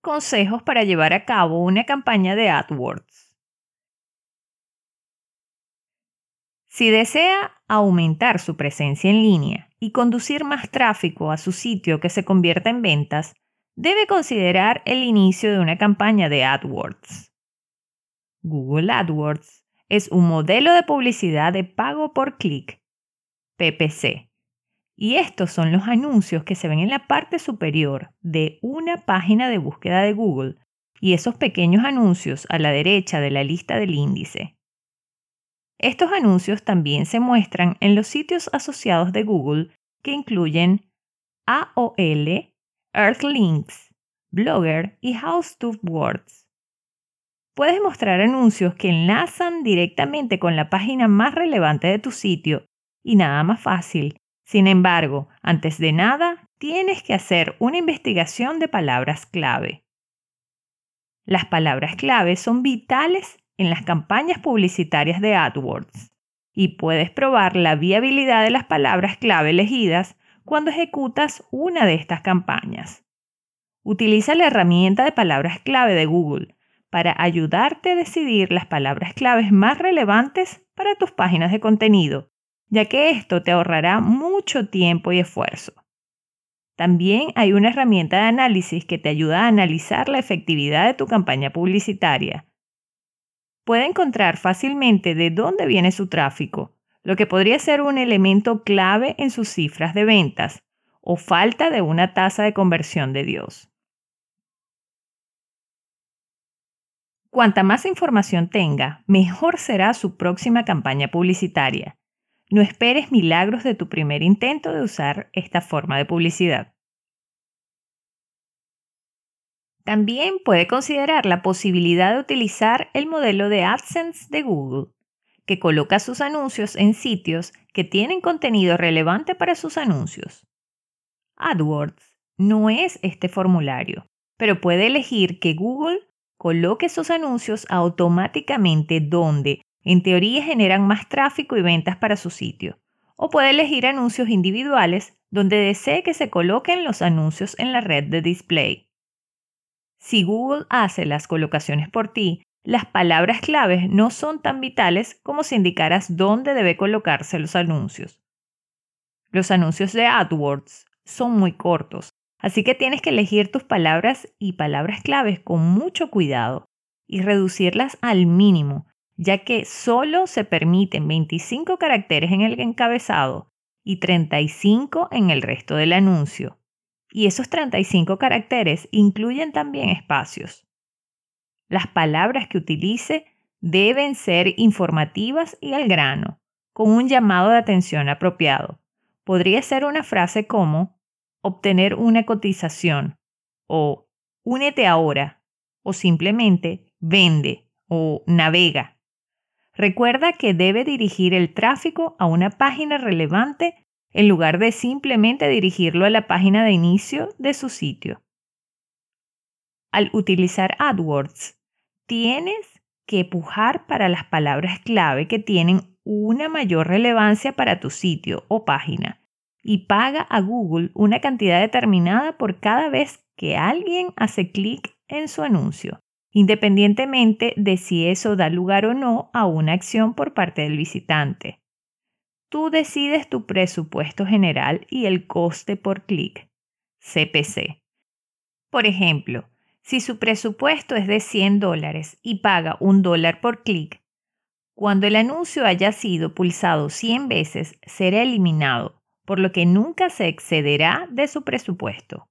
consejos para llevar a cabo una campaña de AdWords. Si desea aumentar su presencia en línea y conducir más tráfico a su sitio que se convierta en ventas, debe considerar el inicio de una campaña de AdWords. Google AdWords es un modelo de publicidad de pago por clic, PPC, y estos son los anuncios que se ven en la parte superior de una página de búsqueda de Google y esos pequeños anuncios a la derecha de la lista del índice. Estos anuncios también se muestran en los sitios asociados de Google que incluyen AOL, Earthlinks, Blogger y House Words. Puedes mostrar anuncios que enlazan directamente con la página más relevante de tu sitio y nada más fácil sin embargo, antes de nada, tienes que hacer una investigación de palabras clave. Las palabras clave son vitales en las campañas publicitarias de AdWords y puedes probar la viabilidad de las palabras clave elegidas cuando ejecutas una de estas campañas. Utiliza la herramienta de palabras clave de Google para ayudarte a decidir las palabras claves más relevantes para tus páginas de contenido ya que esto te ahorrará mucho tiempo y esfuerzo. También hay una herramienta de análisis que te ayuda a analizar la efectividad de tu campaña publicitaria. Puede encontrar fácilmente de dónde viene su tráfico, lo que podría ser un elemento clave en sus cifras de ventas o falta de una tasa de conversión de Dios. Cuanta más información tenga, mejor será su próxima campaña publicitaria no esperes milagros de tu primer intento de usar esta forma de publicidad. También puede considerar la posibilidad de utilizar el modelo de AdSense de Google, que coloca sus anuncios en sitios que tienen contenido relevante para sus anuncios. AdWords no es este formulario, pero puede elegir que Google coloque sus anuncios automáticamente donde en teoría generan más tráfico y ventas para su sitio. O puede elegir anuncios individuales donde desee que se coloquen los anuncios en la red de display. Si Google hace las colocaciones por ti, las palabras claves no son tan vitales como si indicaras dónde debe colocarse los anuncios. Los anuncios de AdWords son muy cortos, así que tienes que elegir tus palabras y palabras claves con mucho cuidado y reducirlas al mínimo ya que solo se permiten 25 caracteres en el encabezado y 35 en el resto del anuncio. Y esos 35 caracteres incluyen también espacios. Las palabras que utilice deben ser informativas y al grano, con un llamado de atención apropiado. Podría ser una frase como obtener una cotización o únete ahora o simplemente vende o navega. Recuerda que debe dirigir el tráfico a una página relevante en lugar de simplemente dirigirlo a la página de inicio de su sitio. Al utilizar AdWords, tienes que pujar para las palabras clave que tienen una mayor relevancia para tu sitio o página y paga a Google una cantidad determinada por cada vez que alguien hace clic en su anuncio independientemente de si eso da lugar o no a una acción por parte del visitante. Tú decides tu presupuesto general y el coste por clic, CPC. Por ejemplo, si su presupuesto es de 100 dólares y paga un dólar por clic, cuando el anuncio haya sido pulsado 100 veces será eliminado, por lo que nunca se excederá de su presupuesto.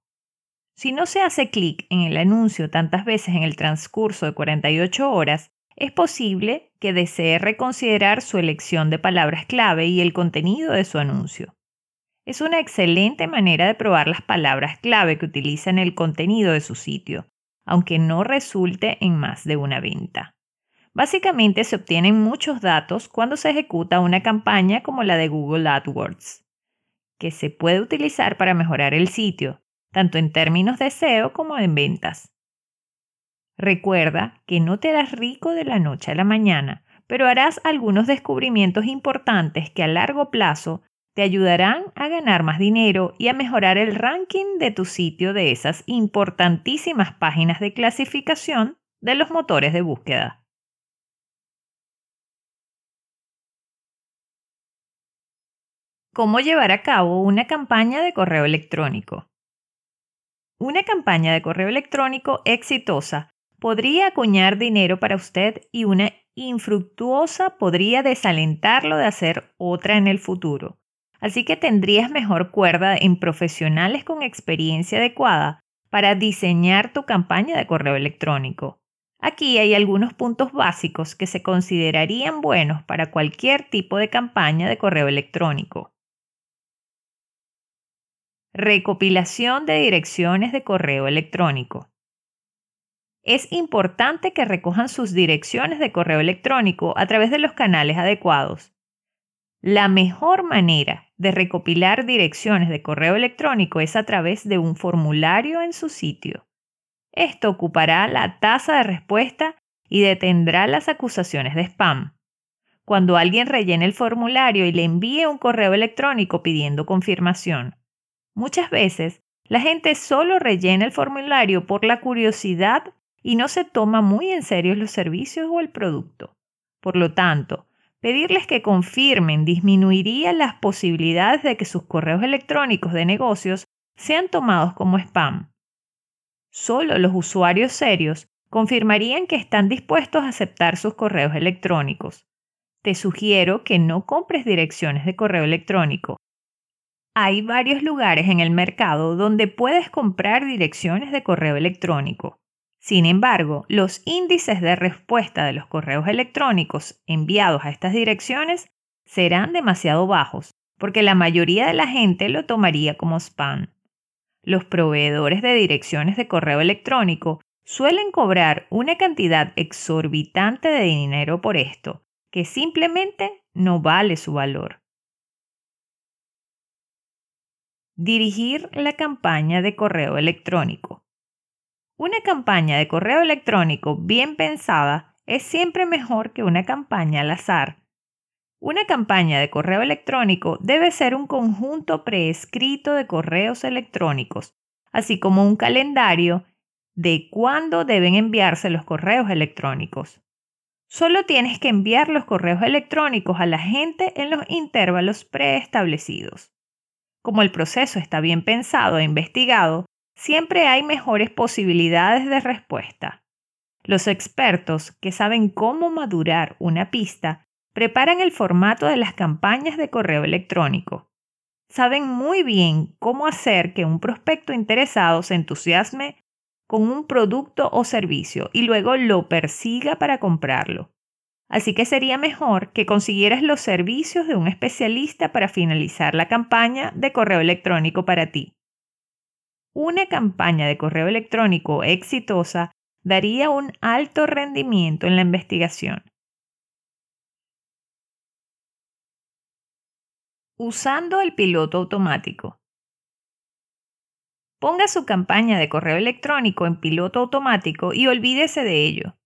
Si no se hace clic en el anuncio tantas veces en el transcurso de 48 horas, es posible que desee reconsiderar su elección de palabras clave y el contenido de su anuncio. Es una excelente manera de probar las palabras clave que utiliza en el contenido de su sitio, aunque no resulte en más de una venta. Básicamente se obtienen muchos datos cuando se ejecuta una campaña como la de Google AdWords, que se puede utilizar para mejorar el sitio, tanto en términos de SEO como en ventas. Recuerda que no te harás rico de la noche a la mañana, pero harás algunos descubrimientos importantes que a largo plazo te ayudarán a ganar más dinero y a mejorar el ranking de tu sitio de esas importantísimas páginas de clasificación de los motores de búsqueda. ¿Cómo llevar a cabo una campaña de correo electrónico? Una campaña de correo electrónico exitosa podría acuñar dinero para usted y una infructuosa podría desalentarlo de hacer otra en el futuro. Así que tendrías mejor cuerda en profesionales con experiencia adecuada para diseñar tu campaña de correo electrónico. Aquí hay algunos puntos básicos que se considerarían buenos para cualquier tipo de campaña de correo electrónico. Recopilación de direcciones de correo electrónico. Es importante que recojan sus direcciones de correo electrónico a través de los canales adecuados. La mejor manera de recopilar direcciones de correo electrónico es a través de un formulario en su sitio. Esto ocupará la tasa de respuesta y detendrá las acusaciones de spam. Cuando alguien rellene el formulario y le envíe un correo electrónico pidiendo confirmación. Muchas veces, la gente solo rellena el formulario por la curiosidad y no se toma muy en serio los servicios o el producto. Por lo tanto, Pedirles que confirmen disminuiría las posibilidades de que sus correos electrónicos de negocios sean tomados como spam. Solo los usuarios serios confirmarían que están dispuestos a aceptar sus correos electrónicos. Te sugiero que no compres direcciones de correo electrónico. Hay varios lugares en el mercado donde puedes comprar direcciones de correo electrónico. Sin embargo, los índices de respuesta de los correos electrónicos enviados a estas direcciones serán demasiado bajos, porque la mayoría de la gente lo tomaría como spam. Los proveedores de direcciones de correo electrónico suelen cobrar una cantidad exorbitante de dinero por esto, que simplemente no vale su valor. Dirigir la campaña de correo electrónico. Una campaña de correo electrónico bien pensada es siempre mejor que una campaña al azar. Una campaña de correo electrónico debe ser un conjunto preescrito de correos electrónicos, así como un calendario de cuándo deben enviarse los correos electrónicos. Solo tienes que enviar los correos electrónicos a la gente en los intervalos preestablecidos. Como el proceso está bien pensado e investigado, siempre hay mejores posibilidades de respuesta. Los expertos que saben cómo madurar una pista preparan el formato de las campañas de correo electrónico. Saben muy bien cómo hacer que un prospecto interesado se entusiasme con un producto o servicio y luego lo persiga para comprarlo. Así que sería mejor que consiguieras los servicios de un especialista para finalizar la campaña de correo electrónico para ti. Una campaña de correo electrónico exitosa daría un alto rendimiento en la investigación. Usando el piloto automático. Ponga su campaña de correo electrónico en piloto automático y olvídese de ello.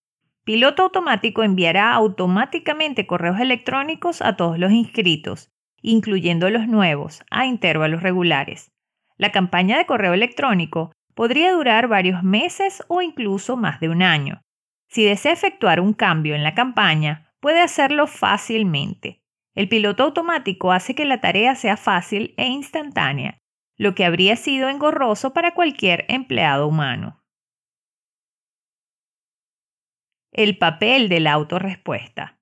Piloto automático enviará automáticamente correos electrónicos a todos los inscritos, incluyendo los nuevos, a intervalos regulares. La campaña de correo electrónico podría durar varios meses o incluso más de un año. Si desea efectuar un cambio en la campaña, puede hacerlo fácilmente. El piloto automático hace que la tarea sea fácil e instantánea, lo que habría sido engorroso para cualquier empleado humano. El papel de la autorrespuesta.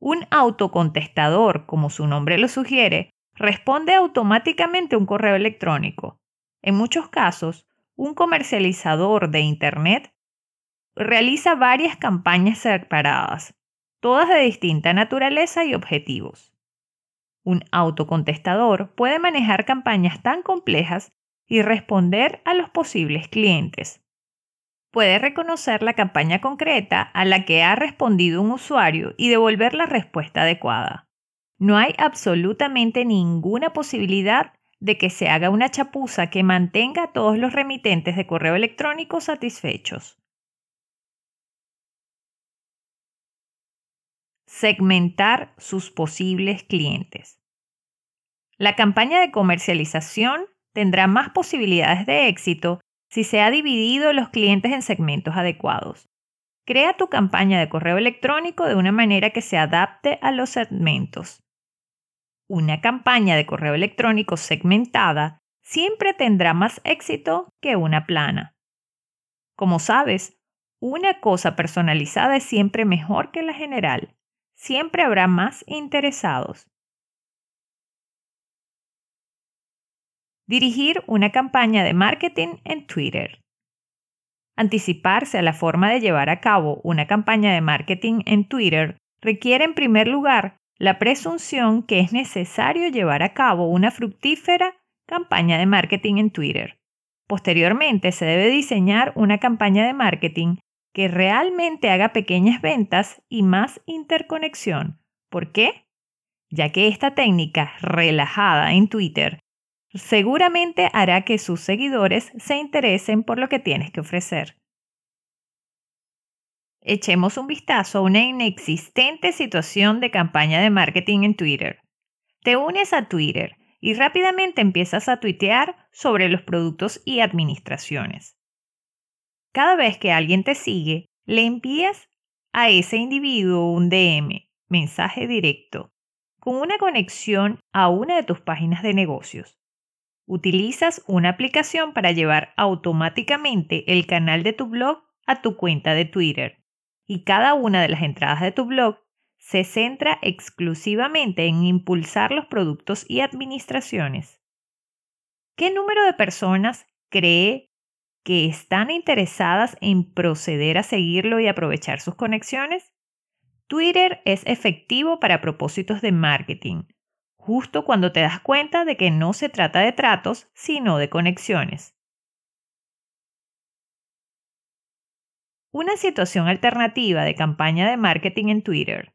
Un autocontestador, como su nombre lo sugiere, responde automáticamente un correo electrónico. En muchos casos, un comercializador de Internet realiza varias campañas separadas, todas de distinta naturaleza y objetivos. Un autocontestador puede manejar campañas tan complejas y responder a los posibles clientes. Puede reconocer la campaña concreta a la que ha respondido un usuario y devolver la respuesta adecuada no hay absolutamente ninguna posibilidad de que se haga una chapuza que mantenga a todos los remitentes de correo electrónico satisfechos. Segmentar sus posibles clientes. La campaña de comercialización tendrá más posibilidades de éxito si se ha dividido los clientes en segmentos adecuados. Crea tu campaña de correo electrónico de una manera que se adapte a los segmentos. Una campaña de correo electrónico segmentada siempre tendrá más éxito que una plana. Como sabes, una cosa personalizada es siempre mejor que la general. Siempre habrá más interesados. Dirigir una campaña de marketing en Twitter. Anticiparse a la forma de llevar a cabo una campaña de marketing en Twitter requiere en primer lugar la presunción que es necesario llevar a cabo una fructífera campaña de marketing en Twitter. Posteriormente se debe diseñar una campaña de marketing que realmente haga pequeñas ventas y más interconexión. ¿Por qué? Ya que esta técnica relajada en Twitter seguramente hará que sus seguidores se interesen por lo que tienes que ofrecer. Echemos un vistazo a una inexistente situación de campaña de marketing en Twitter. Te unes a Twitter y rápidamente empiezas a tuitear sobre los productos y administraciones. Cada vez que alguien te sigue, le envías a ese individuo un DM, mensaje directo, con una conexión a una de tus páginas de negocios. Utilizas una aplicación para llevar automáticamente el canal de tu blog a tu cuenta de Twitter y cada una de las entradas de tu blog se centra exclusivamente en impulsar los productos y administraciones. ¿Qué número de personas cree que están interesadas en proceder a seguirlo y aprovechar sus conexiones? Twitter es efectivo para propósitos de marketing, justo cuando te das cuenta de que no se trata de tratos, sino de conexiones. Una situación alternativa de campaña de marketing en Twitter.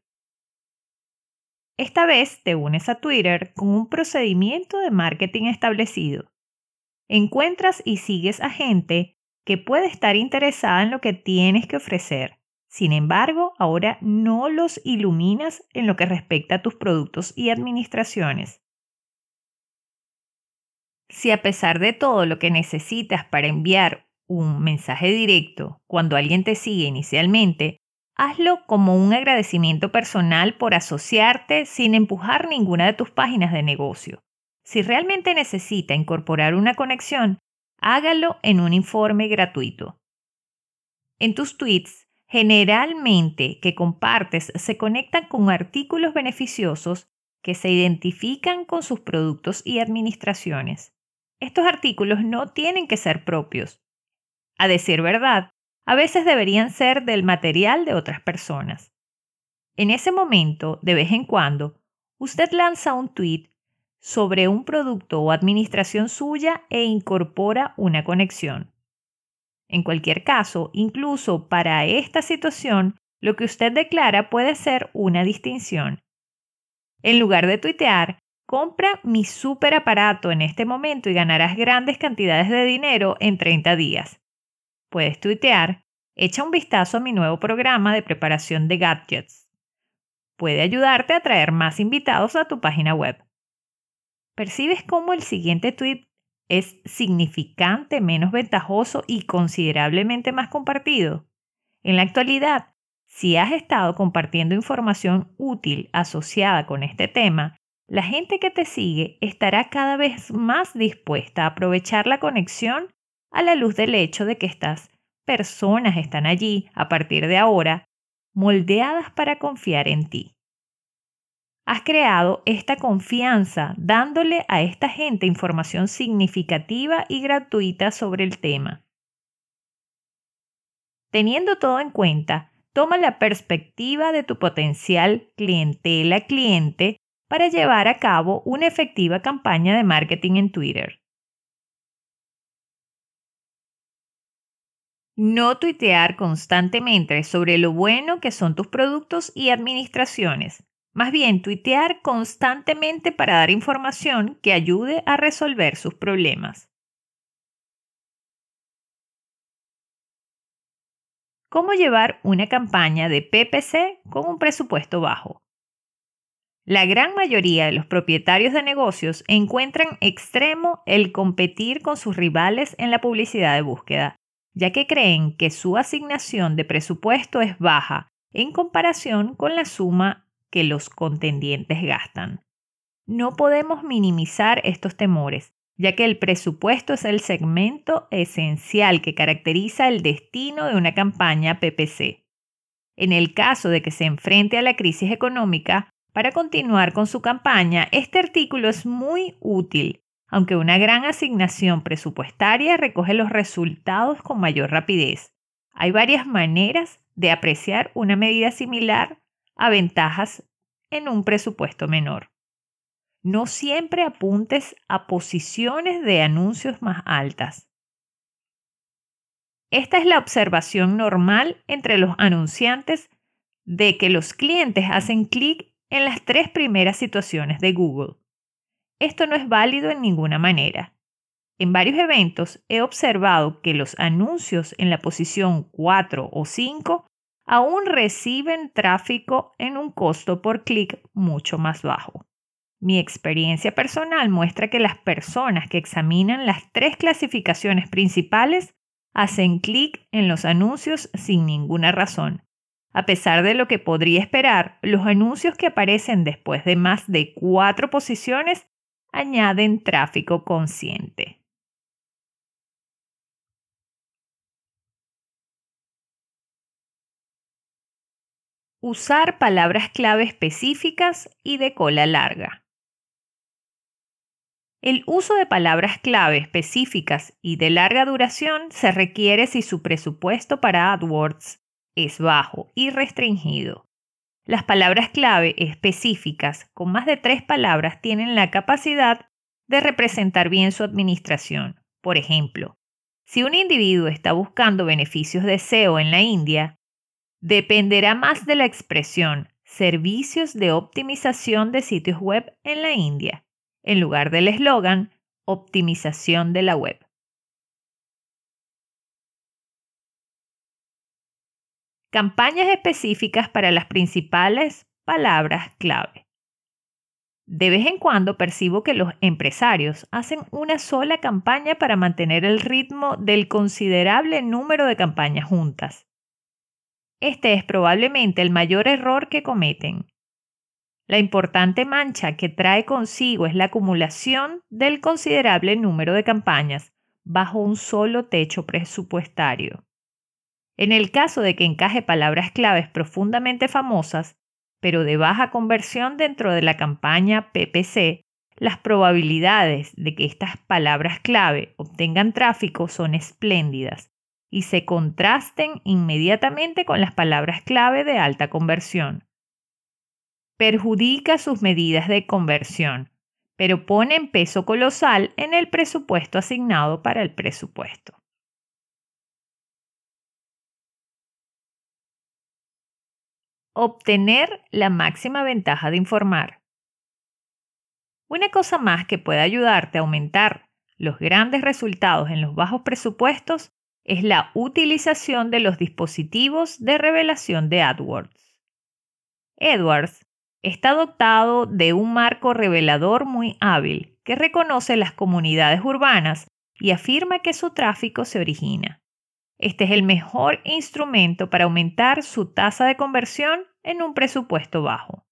Esta vez te unes a Twitter con un procedimiento de marketing establecido encuentras y sigues a gente que puede estar interesada en lo que tienes que ofrecer. Sin embargo, ahora no los iluminas en lo que respecta a tus productos y administraciones. Si a pesar de todo lo que necesitas para enviar un mensaje directo cuando alguien te sigue inicialmente, hazlo como un agradecimiento personal por asociarte sin empujar ninguna de tus páginas de negocio. Si realmente necesita incorporar una conexión, hágalo en un informe gratuito. En tus tweets, generalmente que compartes se conectan con artículos beneficiosos que se identifican con sus productos y administraciones. Estos artículos no tienen que ser propios. A decir verdad, a veces deberían ser del material de otras personas. En ese momento, de vez en cuando, usted lanza un tweet sobre un producto o administración suya e incorpora una conexión. En cualquier caso, incluso para esta situación, lo que usted declara puede ser una distinción. En lugar de tuitear, compra mi super aparato en este momento y ganarás grandes cantidades de dinero en 30 días. Puedes tuitear, echa un vistazo a mi nuevo programa de preparación de gadgets. Puede ayudarte a traer más invitados a tu página web. ¿Percibes cómo el siguiente tweet es significante menos ventajoso y considerablemente más compartido? En la actualidad, si has estado compartiendo información útil asociada con este tema, la gente que te sigue estará cada vez más dispuesta a aprovechar la conexión a la luz del hecho de que estas personas están allí a partir de ahora, moldeadas para confiar en ti has creado esta confianza dándole a esta gente información significativa y gratuita sobre el tema. Teniendo todo en cuenta, toma la perspectiva de tu potencial clientela cliente para llevar a cabo una efectiva campaña de marketing en Twitter. No tuitear constantemente sobre lo bueno que son tus productos y administraciones, más bien, tuitear constantemente para dar información que ayude a resolver sus problemas. ¿Cómo llevar una campaña de PPC con un presupuesto bajo? La gran mayoría de los propietarios de negocios encuentran extremo el competir con sus rivales en la publicidad de búsqueda, ya que creen que su asignación de presupuesto es baja en comparación con la suma que los contendientes gastan. No podemos minimizar estos temores, ya que el presupuesto es el segmento esencial que caracteriza el destino de una campaña PPC. En el caso de que se enfrente a la crisis económica, para continuar con su campaña, este artículo es muy útil, aunque una gran asignación presupuestaria recoge los resultados con mayor rapidez. Hay varias maneras de apreciar una medida similar a ventajas en un presupuesto menor. No siempre apuntes a posiciones de anuncios más altas. Esta es la observación normal entre los anunciantes de que los clientes hacen clic en las tres primeras situaciones de Google. Esto no es válido en ninguna manera. En varios eventos he observado que los anuncios en la posición 4 o 5 aún reciben tráfico en un costo por clic mucho más bajo. Mi experiencia personal muestra que las personas que examinan las tres clasificaciones principales hacen clic en los anuncios sin ninguna razón. A pesar de lo que podría esperar, los anuncios que aparecen después de más de cuatro posiciones añaden tráfico consciente. Usar palabras clave específicas y de cola larga. El uso de palabras clave específicas y de larga duración se requiere si su presupuesto para AdWords es bajo y restringido. Las palabras clave específicas con más de tres palabras tienen la capacidad de representar bien su administración. Por ejemplo, si un individuo está buscando beneficios de SEO en la India, dependerá más de la expresión servicios de optimización de sitios web en la India en lugar del eslogan optimización de la web. Campañas específicas para las principales palabras clave. De vez en cuando percibo que los empresarios hacen una sola campaña para mantener el ritmo del considerable número de campañas juntas. Este es probablemente el mayor error que cometen, la importante mancha que trae consigo es la acumulación del considerable número de campañas bajo un solo techo presupuestario. En el caso de que encaje palabras claves profundamente famosas, pero de baja conversión dentro de la campaña PPC, las probabilidades de que estas palabras clave obtengan tráfico son espléndidas y se contrasten inmediatamente con las palabras clave de alta conversión perjudica sus medidas de conversión, pero pone peso colosal en el presupuesto asignado para el presupuesto. Obtener la máxima ventaja de informar. Una cosa más que puede ayudarte a aumentar los grandes resultados en los bajos presupuestos es la utilización de los dispositivos de revelación de AdWords. AdWords está dotado de un marco revelador muy hábil que reconoce las comunidades urbanas y afirma que su tráfico se origina. Este es el mejor instrumento para aumentar su tasa de conversión en un presupuesto bajo.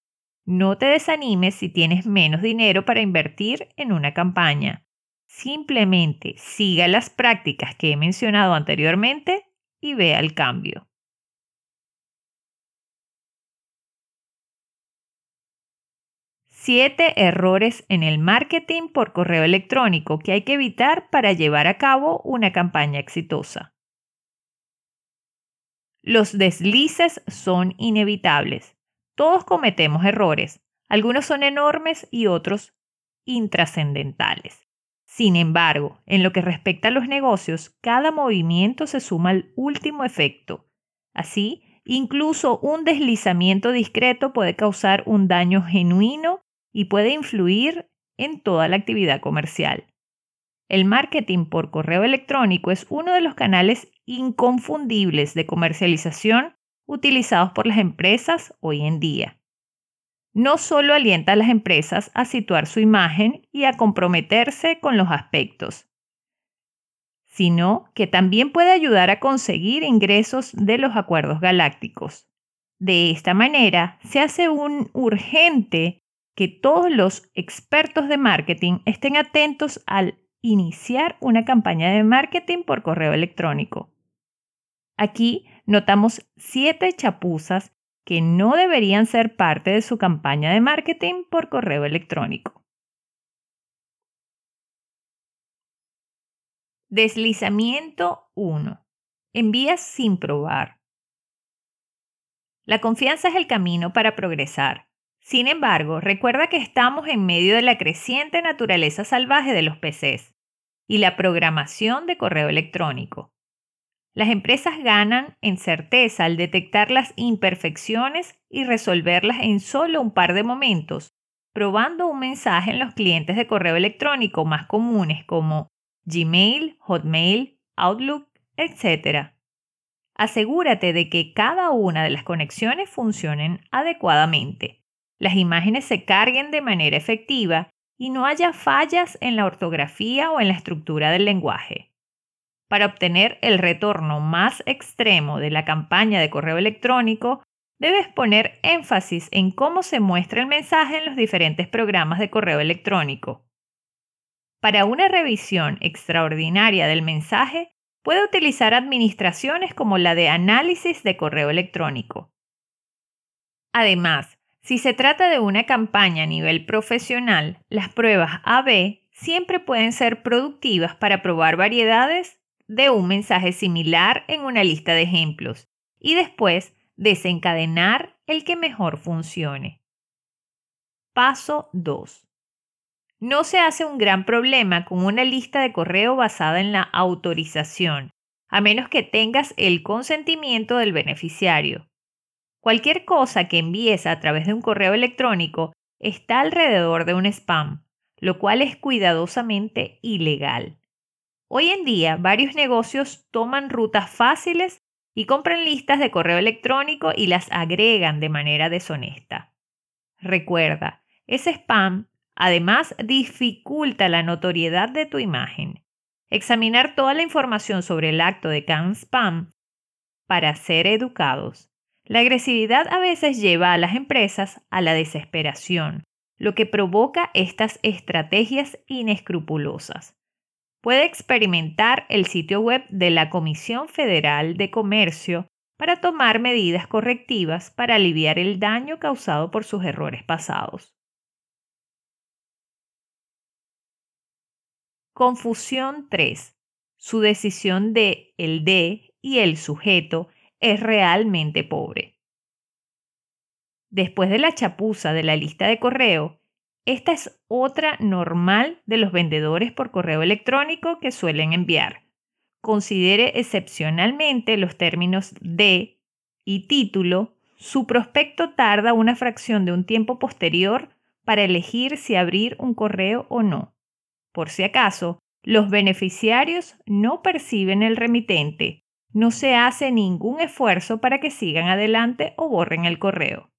No te desanimes si tienes menos dinero para invertir en una campaña. Simplemente siga las prácticas que he mencionado anteriormente y vea el cambio. 7 errores en el marketing por correo electrónico que hay que evitar para llevar a cabo una campaña exitosa. Los deslices son inevitables. Todos cometemos errores. Algunos son enormes y otros intrascendentales. Sin embargo, en lo que respecta a los negocios, cada movimiento se suma al último efecto. Así, incluso un deslizamiento discreto puede causar un daño genuino y puede influir en toda la actividad comercial. El marketing por correo electrónico es uno de los canales inconfundibles de comercialización utilizados por las empresas hoy en día. No solo alienta a las empresas a situar su imagen y a comprometerse con los aspectos, sino que también puede ayudar a conseguir ingresos de los acuerdos galácticos. De esta manera, se hace un urgente que todos los expertos de marketing estén atentos al iniciar una campaña de marketing por correo electrónico. Aquí notamos siete chapuzas que no deberían ser parte de su campaña de marketing por correo electrónico. Deslizamiento 1. Envías sin probar. La confianza es el camino para progresar. Sin embargo, recuerda que estamos en medio de la creciente naturaleza salvaje de los PCs y la programación de correo electrónico. Las empresas ganan en certeza al detectar las imperfecciones y resolverlas en solo un par de momentos, probando un mensaje en los clientes de correo electrónico más comunes como Gmail, Hotmail, Outlook, etc. Asegúrate de que cada una de las conexiones funcionen adecuadamente, las imágenes se carguen de manera efectiva y no haya fallas en la ortografía o en la estructura del lenguaje. Para obtener el retorno más extremo de la campaña de correo electrónico, debes poner énfasis en cómo se muestra el mensaje en los diferentes programas de correo electrónico. Para una revisión extraordinaria del mensaje, puede utilizar administraciones como la de análisis de correo electrónico. Además, si se trata de una campaña a nivel profesional, las pruebas AB siempre pueden ser productivas para probar variedades de un mensaje similar en una lista de ejemplos y después desencadenar el que mejor funcione. Paso 2. No se hace un gran problema con una lista de correo basada en la autorización, a menos que tengas el consentimiento del beneficiario. Cualquier cosa que envíes a través de un correo electrónico está alrededor de un spam, lo cual es cuidadosamente ilegal. Hoy en día, varios negocios toman rutas fáciles y compran listas de correo electrónico y las agregan de manera deshonesta. Recuerda, ese spam además dificulta la notoriedad de tu imagen. Examinar toda la información sobre el acto de can spam para ser educados. La agresividad a veces lleva a las empresas a la desesperación, lo que provoca estas estrategias inescrupulosas puede experimentar el sitio web de la Comisión Federal de Comercio para tomar medidas correctivas para aliviar el daño causado por sus errores pasados. Confusión 3. Su decisión de el de y el sujeto es realmente pobre. Después de la chapuza de la lista de correo, esta es otra normal de los vendedores por correo electrónico que suelen enviar. Considere excepcionalmente los términos de y título. Su prospecto tarda una fracción de un tiempo posterior para elegir si abrir un correo o no. Por si acaso, los beneficiarios no perciben el remitente. No se hace ningún esfuerzo para que sigan adelante o borren el correo.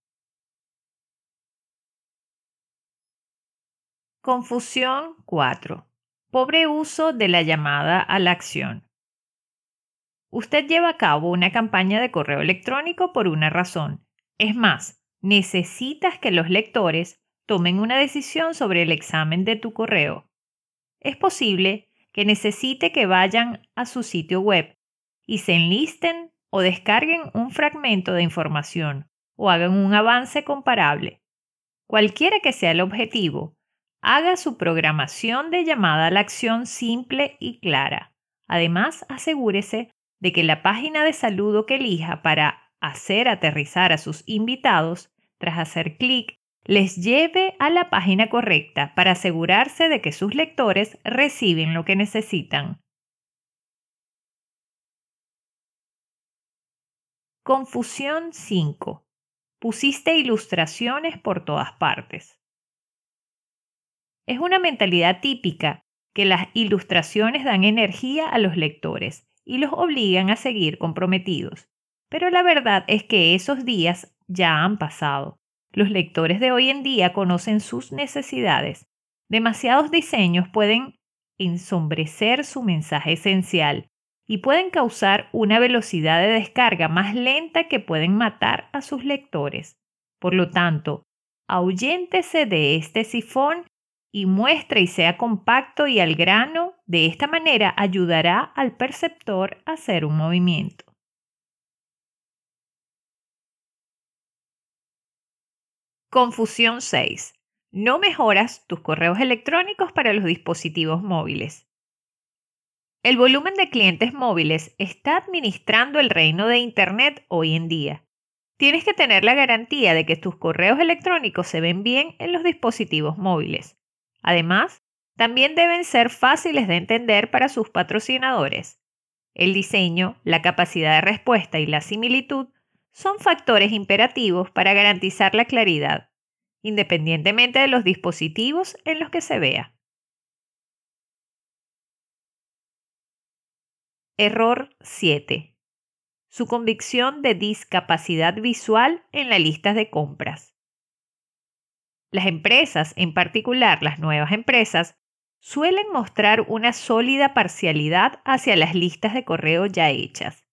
Confusión 4. Pobre uso de la llamada a la acción. Usted lleva a cabo una campaña de correo electrónico por una razón. Es más, necesitas que los lectores tomen una decisión sobre el examen de tu correo. Es posible que necesite que vayan a su sitio web y se enlisten o descarguen un fragmento de información o hagan un avance comparable. Cualquiera que sea el objetivo, Haga su programación de llamada a la acción simple y clara. Además, asegúrese de que la página de saludo que elija para hacer aterrizar a sus invitados, tras hacer clic, les lleve a la página correcta para asegurarse de que sus lectores reciben lo que necesitan. Confusión 5. Pusiste ilustraciones por todas partes. Es una mentalidad típica que las ilustraciones dan energía a los lectores y los obligan a seguir comprometidos. Pero la verdad es que esos días ya han pasado. Los lectores de hoy en día conocen sus necesidades. Demasiados diseños pueden ensombrecer su mensaje esencial y pueden causar una velocidad de descarga más lenta que pueden matar a sus lectores. Por lo tanto, ahuyéntese de este sifón y muestre y sea compacto y al grano. De esta manera ayudará al perceptor a hacer un movimiento. Confusión 6. No mejoras tus correos electrónicos para los dispositivos móviles. El volumen de clientes móviles está administrando el reino de Internet hoy en día. Tienes que tener la garantía de que tus correos electrónicos se ven bien en los dispositivos móviles. Además, también deben ser fáciles de entender para sus patrocinadores. El diseño, la capacidad de respuesta y la similitud son factores imperativos para garantizar la claridad, independientemente de los dispositivos en los que se vea. Error 7. Su convicción de discapacidad visual en las listas de compras. Las empresas, en particular las nuevas empresas, suelen mostrar una sólida parcialidad hacia las listas de correo ya hechas.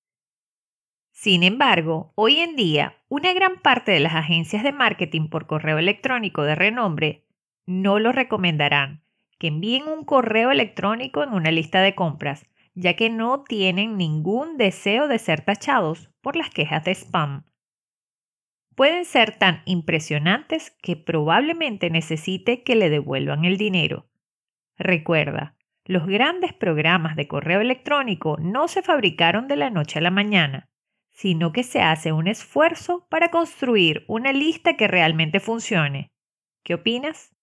Sin embargo, hoy en día, una gran parte de las agencias de marketing por correo electrónico de renombre no lo recomendarán que envíen un correo electrónico en una lista de compras, ya que no tienen ningún deseo de ser tachados por las quejas de spam. Pueden ser tan impresionantes que probablemente necesite que le devuelvan el dinero. Recuerda, los grandes programas de correo electrónico no se fabricaron de la noche a la mañana sino que se hace un esfuerzo para construir una lista que realmente funcione. ¿Qué opinas?